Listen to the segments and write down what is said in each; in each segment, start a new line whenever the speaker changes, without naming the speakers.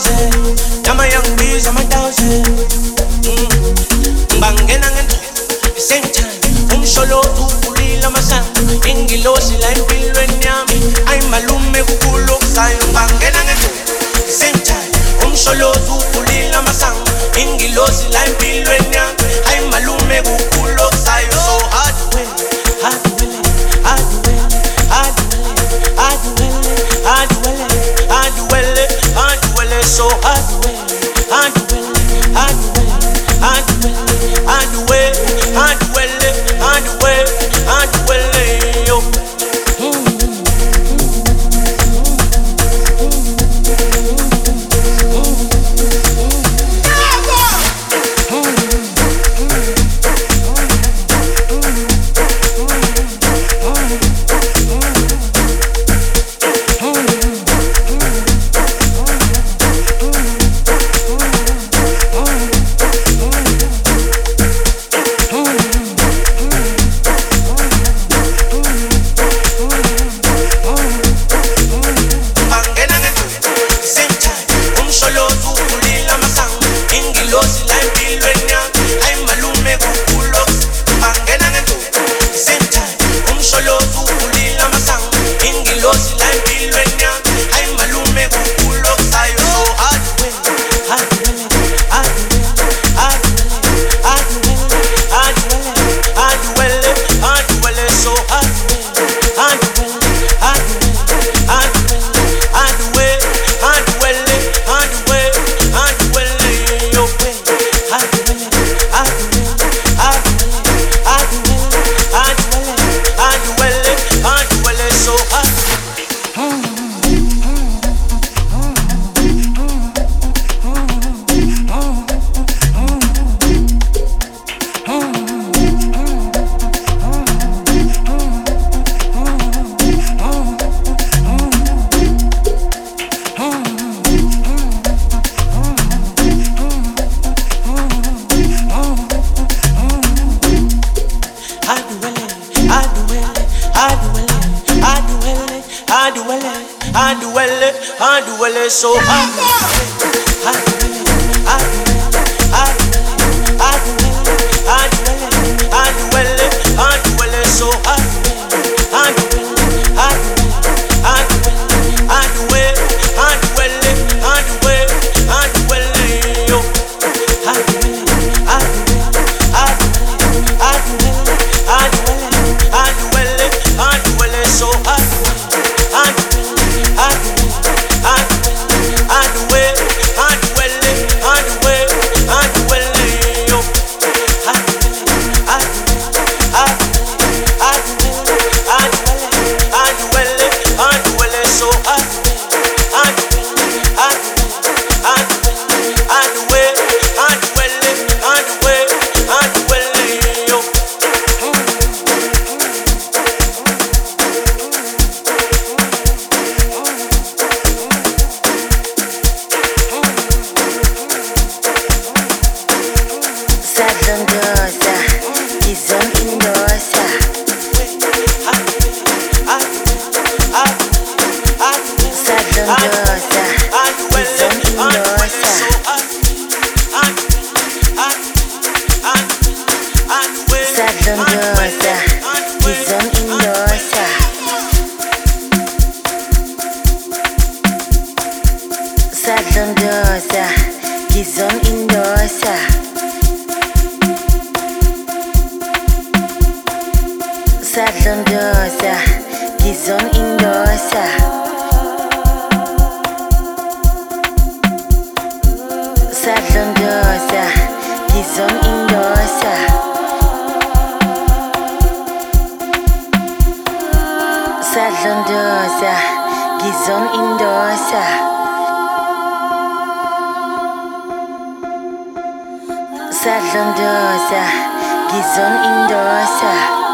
dose Nama young bees ama dose Mbangena mm. ngento Same time. Umsholo tukulila masa Ingilosi la impilo enyami Ay malume kukulo kusayo Mbangena ngento Same time. Umsholo tukulila masa Ingilosi la impilo enyami Zone indoors. Salon doors. Gizon indoors.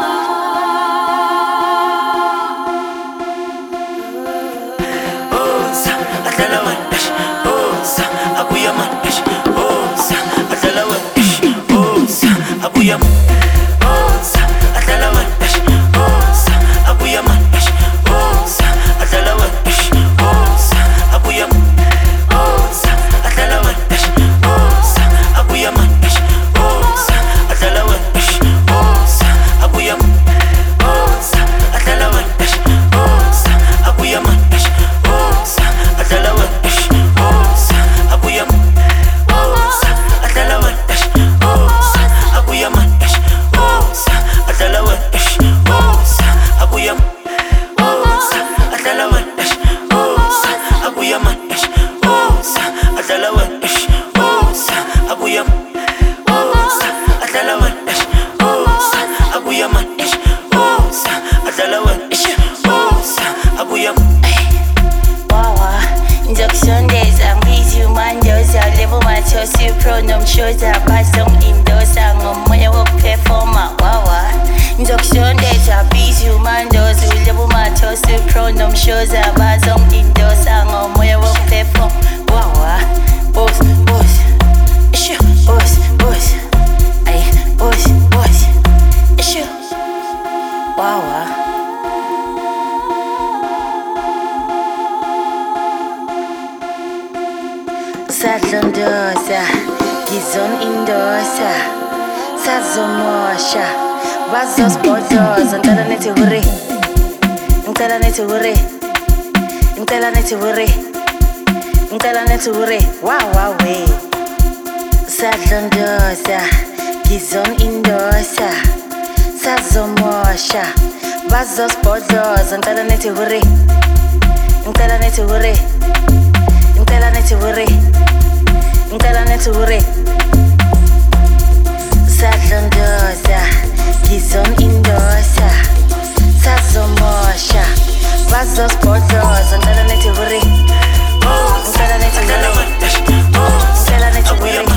Гроза, гизон индося Сазомоша, вазос подзоз Нтала нети хури, нтала нети хури Нтала нети хури, нтала нети хури Садлондоза, гизон индося Sazomosha,
vazos podros, andala neti hurry. Oh, andala neti hurry.
Oh, andala neti hurry.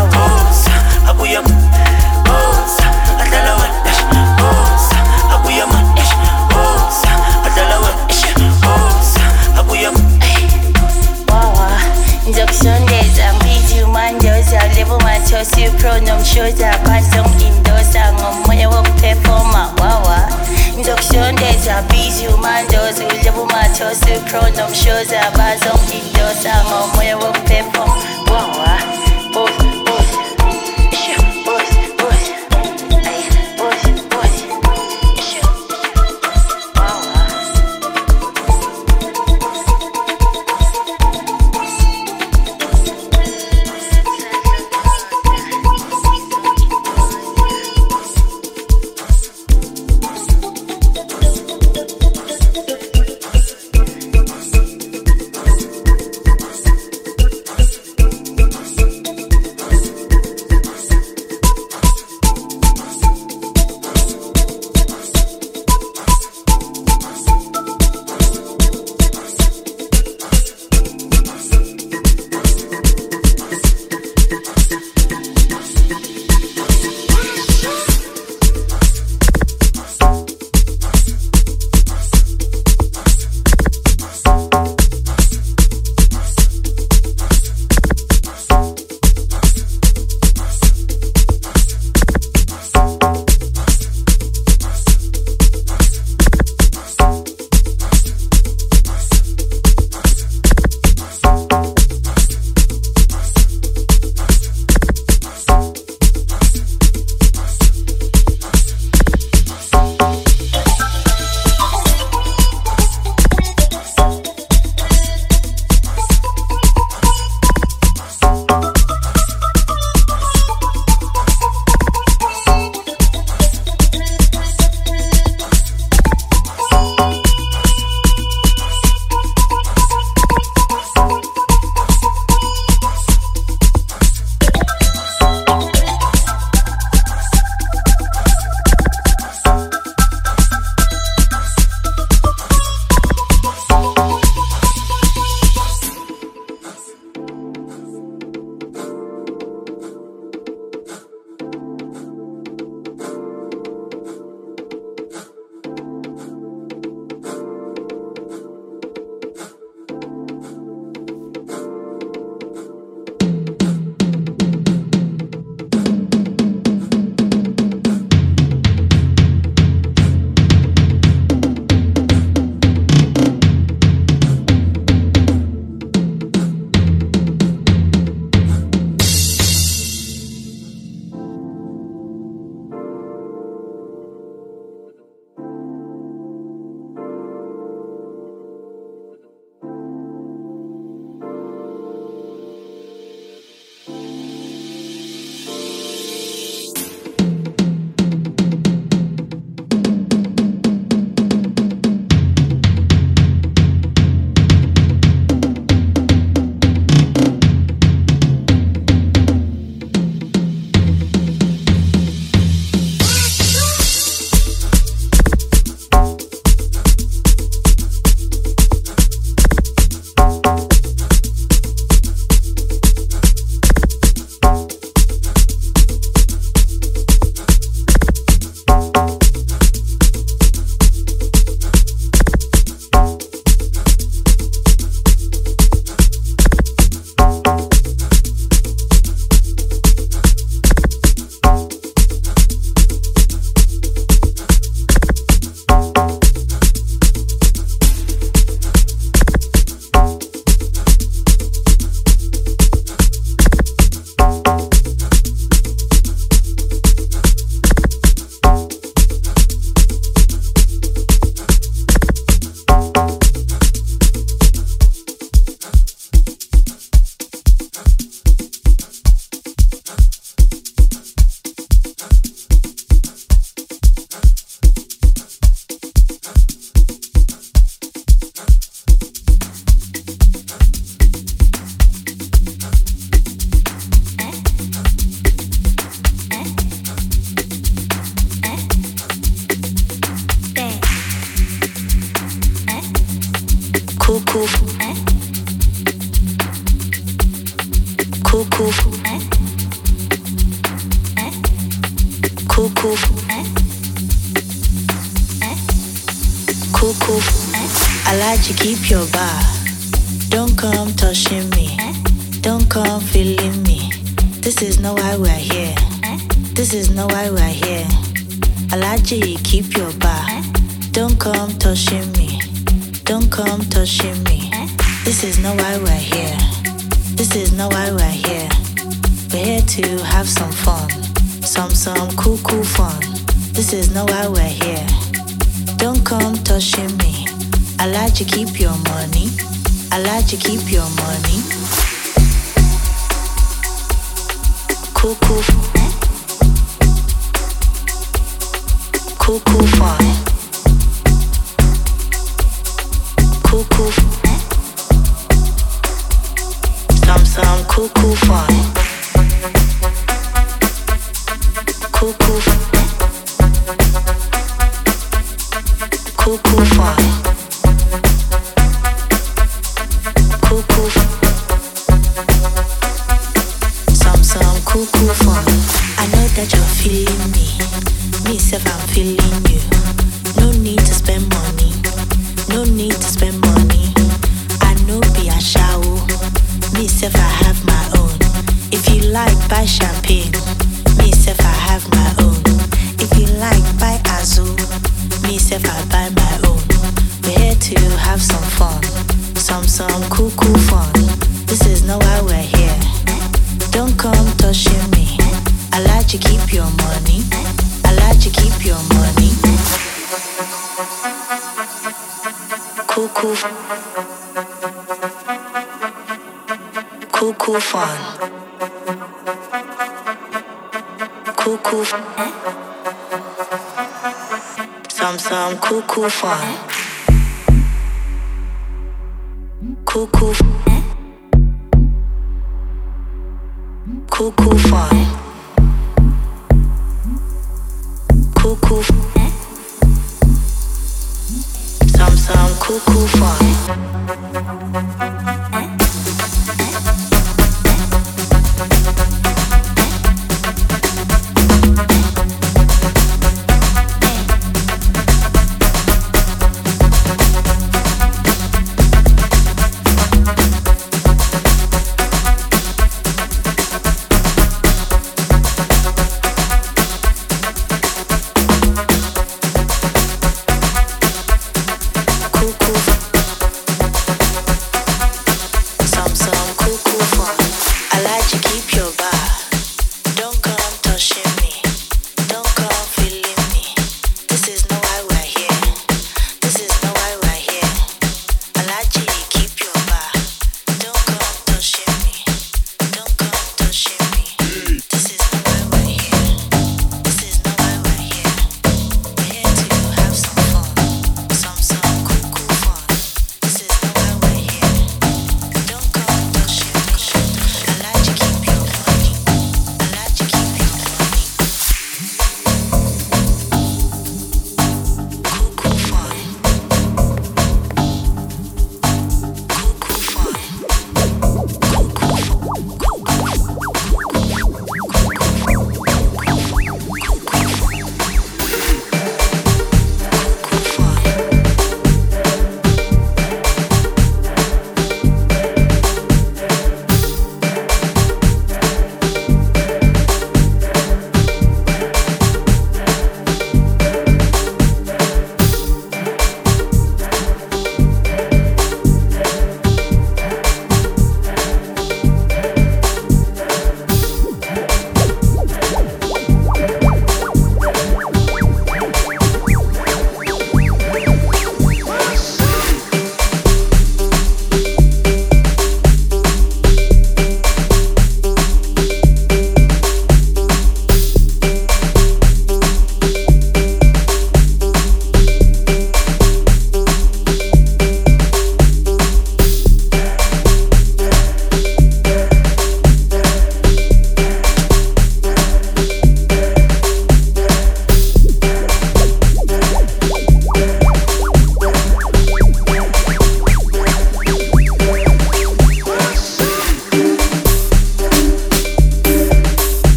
lebo mathosi pronomshoza bazong indosa ngomoya wokuphefoma wawa. Ngizokusondeza bizi umandoza lebo mathosi pronomshoza bazong indosa ngomoya wokuphefoma wawa. bos
to keep your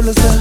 full of sun.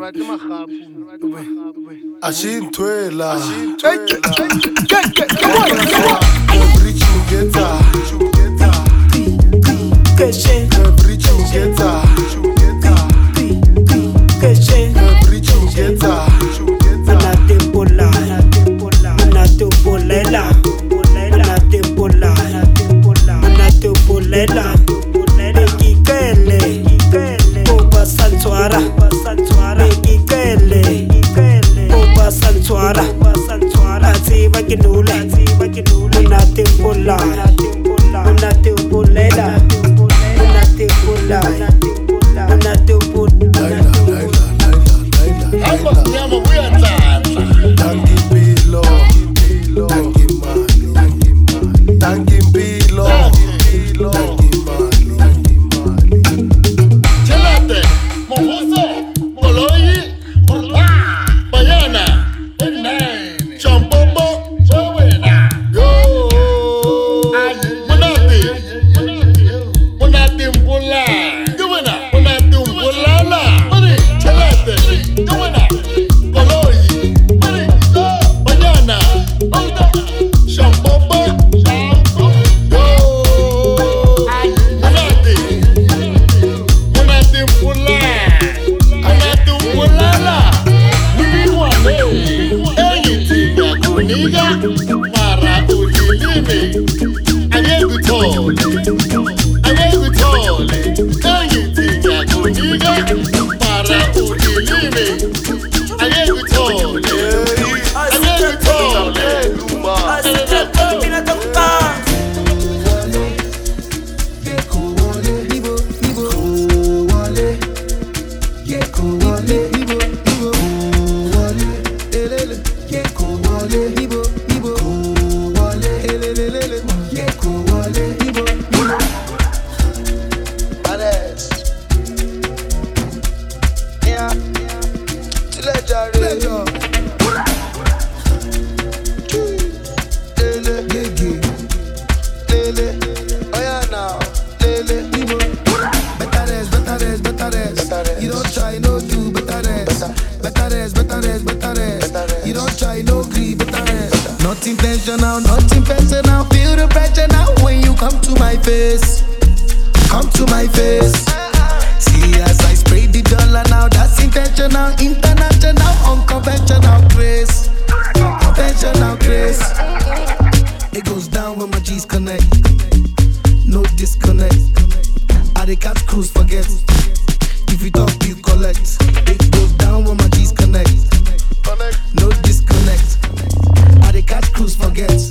batle
see a
nthwela Not intentional, not intentional. Feel the pressure now when you come to my face. Come to my face. See as I spray the dollar now, that's intentional, international, unconventional grace. Conventional grace. It goes down when my G's connect. No disconnect. I the catch cruise forget. If you talk, you collect. It catch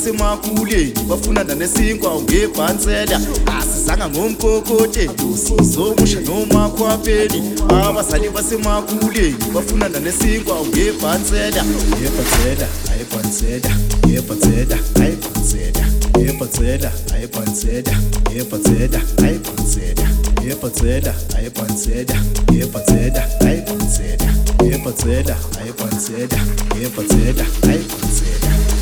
nasemakuleni bafunanda nesinkwa ngebhansela. Asizanga ngomkokote sizomusha nomakhwapeni abazali basemakuleni bafunanda nesinkwa ngebhansela. Ngebhansela ayibhansela ngebhansela ayibhansela ngebhansela ayibhansela ngebhansela ayibhansela ngebhansela ayibhansela ngebhansela ayibhansela ngebhansela ayibhansela ngebhansela ayibhansela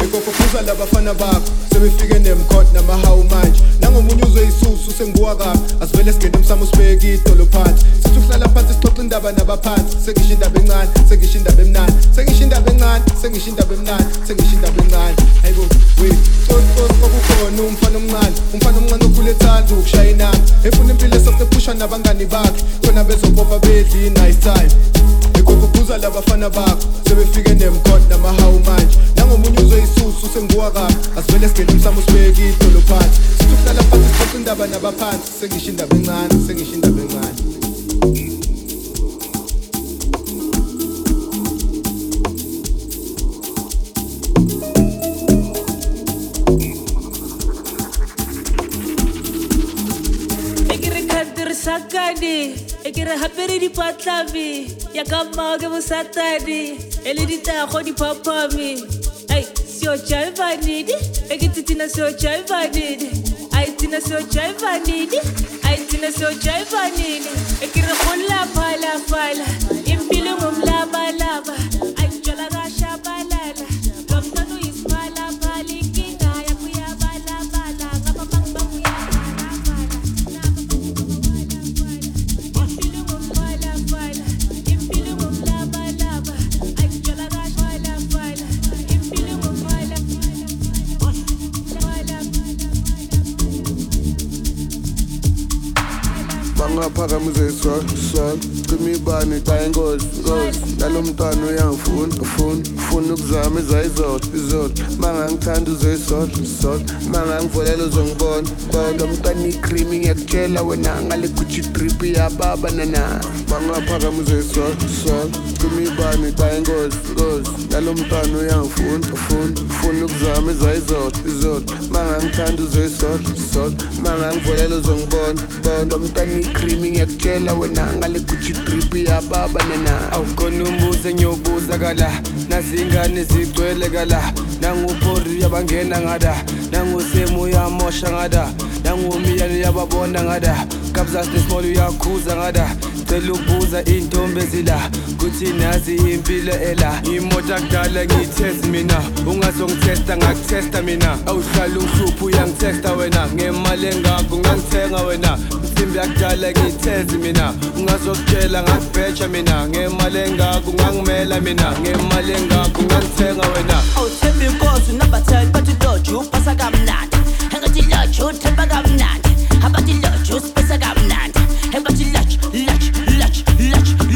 ikopophuza labafana bakho. Sebefike nemkhot namahawu manje. Nangomunye uzwe isusu sengiwakaphi asivele singene emsamo sibeke idolo phansi. Sithi ukuhlala phansi sixoxa indaba nabaphansi. Sengisho indaba encane sengisho indaba emnani sengisho indaba encane sengisho indaba emnani sengisho indaba encane. Hayibo we tsotsos kwakukhona umfana omncane. Umfana omncane okhule ethanda ukushaya inamba efuna impilo esoft ephusha nabangani bakhe. Khona bezobopha bedli i-nice time. Ikopophuza labafana bakho sebefike nemkhot namahawu manje. Nangomunye uzwe isusu sengiwakaphi asivele singene emsamo sibeke idolo phansi. Sithi ukuhlala phansi sixoxa indaba nabaphansi sengisho indaba encane sengisho indaba encane.
Khantirisakane e ke re gapere dipatlabe ya ka mmao ke bosatane e le ditago diphaphame ai seo jaivanedi e ke titina seo jaivanedi ai tina seo jaivanedi ai tina seo jaivanedi e ke re go laphalaphala impilo ngomlabalaba ai
paramos paramız esrar, ibani xa ingozi ngozi nalo mntwana uyangifuna ufuna ufuna ukuzama izayizolo izolo mangangithanda uzoyisol sol mangangivolela uzongibona bona mntwana ikrimi ngiyakutshela wena ngale gucci drip yababa nana. Bangaphakamize sol sol cima ibani xa ingozi ngozi nalo mntwana uyangifuna ufuna ufuna ukuzama izayizolo izolo mangangithanda uzoyisol sol mangangivolela uzongibona bona mntwana ikrimi ngiyakutshela wena ngale gucci drip yababa nana
awukhona umbuzo engiyobuza kala. Nazingane zigcwele kala. Nanguphori yabangena ngada. Nangusemu uyamosha ngada. Nangumiyane uyababona ngada. Kabzas nesmall uyakhuza ngada. Cela ukubuza intombi ezila. Kuthi nazi impilo ela. Imoto akudala ngiyithest mina. Ungazongithesta ngakuthesta mina. Awuhlala ungihlupha uyangithesta wena. Ngemali engako ungangithenga wena. Insimbi yakudala ngiyithezi mina. Ungazokutshela ngakubheja mina. Ngemali engako ungangimela mina. Ngemali engako ungangithenga wena.
Awuthemba inkosi unabatheli bathi loju upasa kamnandi. Engathi loju uthemba kamnandi. Abathi loju sipesa kamnandi. Engathi loju loju loju loju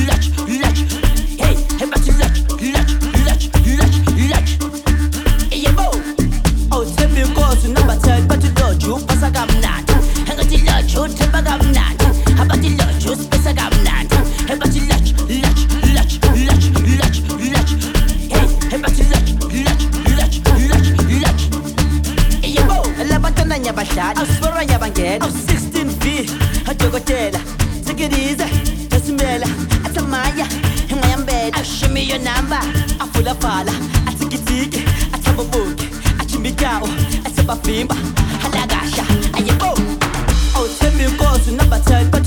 get. I'm 16 feet, a jogotela. Take it easy, just umbrella. At a maya, in my bed. I show me your number. I full of fala. I take it tiki, I tap a book. I chimmy cow, I tap a fimba. I lagasha, I yebo.
Oh. oh, tell me, go to number
10.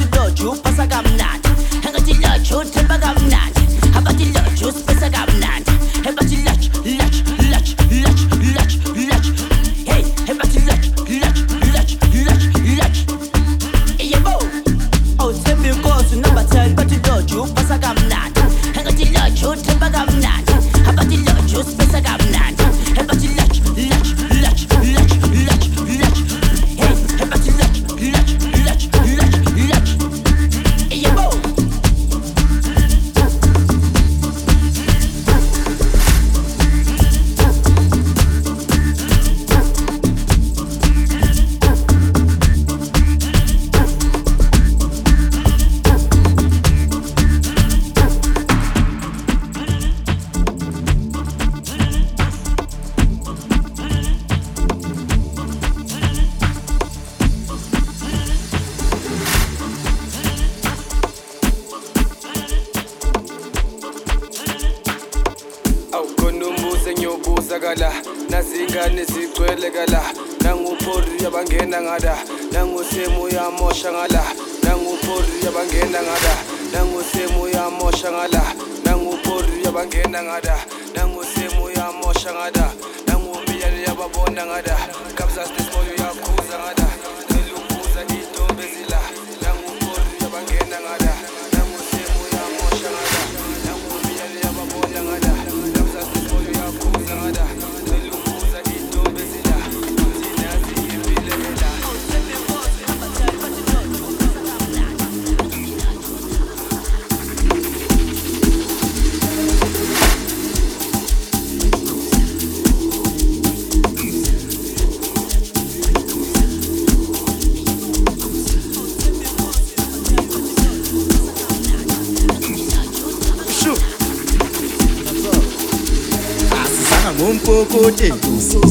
makote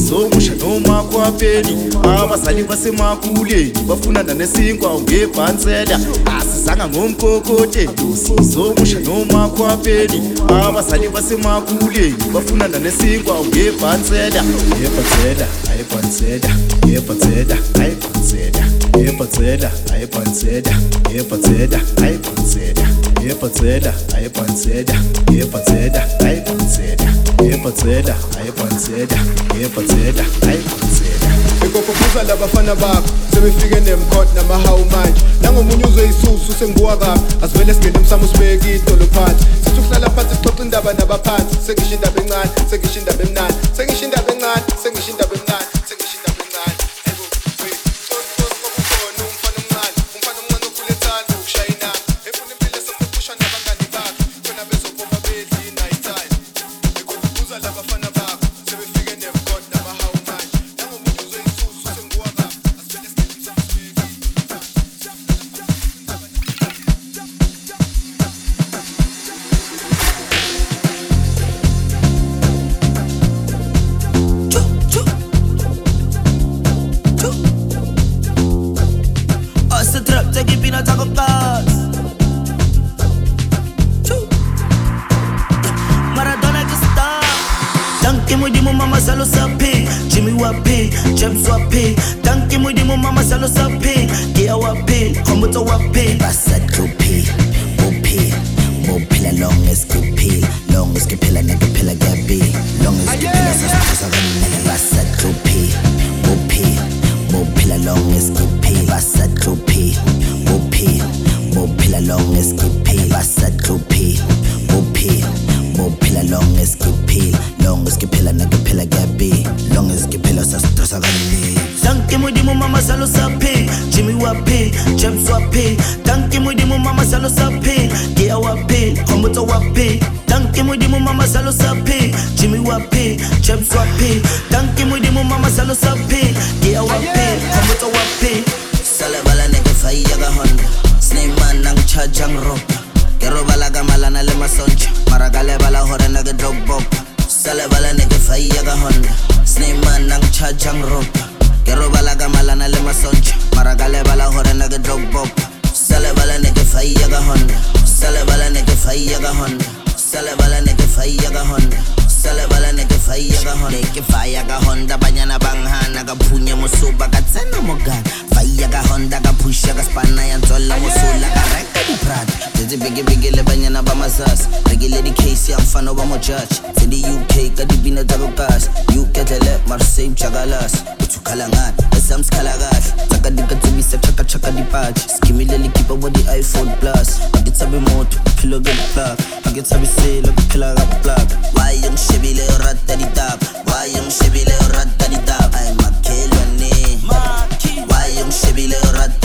sokusha noma kwapeli abazali basemakuleni bafunana nesinkwa ngebhansela. Asizanga ngomkokote sokusha noma kwapeli abazali basemakuleni bafunana nesinkwa ngebhansela. Ngebhansela ayibhansela ngebhansela ayibhansela ngebhansela ayibhansela ngebhansela ayibhansela ngebhansela ayibhansela ngebhansela ayibhansela ngebhansela ngiyaconsider ngiyaconsider ayiconsider
ngikokhumbuza labafana bakho sebefike nemkhot namahawu manje. Nangomunye uzwe isusu senguwa kabi. Asivele singene umsamo sibeke idolo phansi. Sithi ukuhlala phansi sixoxe indaba nabaphansi. Sengisho indaba encane sengisho indaba emnani sengisho
na mogana faiya ka honda ka pusha ka spanna ya ntswalla mosola ka reka diprata tsetse bekebeke le banyana ba masasa rekile di-case ya mfana ba mojudge tse di-uk ka dipina tsa bokase uketlele marseille jakalase uthukhala Sams esamsikhala kahle dika to ka tsebisa chaka-chaka dipatche skimile likipa wa di-iphone plus ga ke tshabe motho bophelo ke diplaka ga ke tshabisela bophela ka boplaka waye ngishebile o rata ditaba waye ngishebile o rata ditaba ae makhelwane
them shit be little rat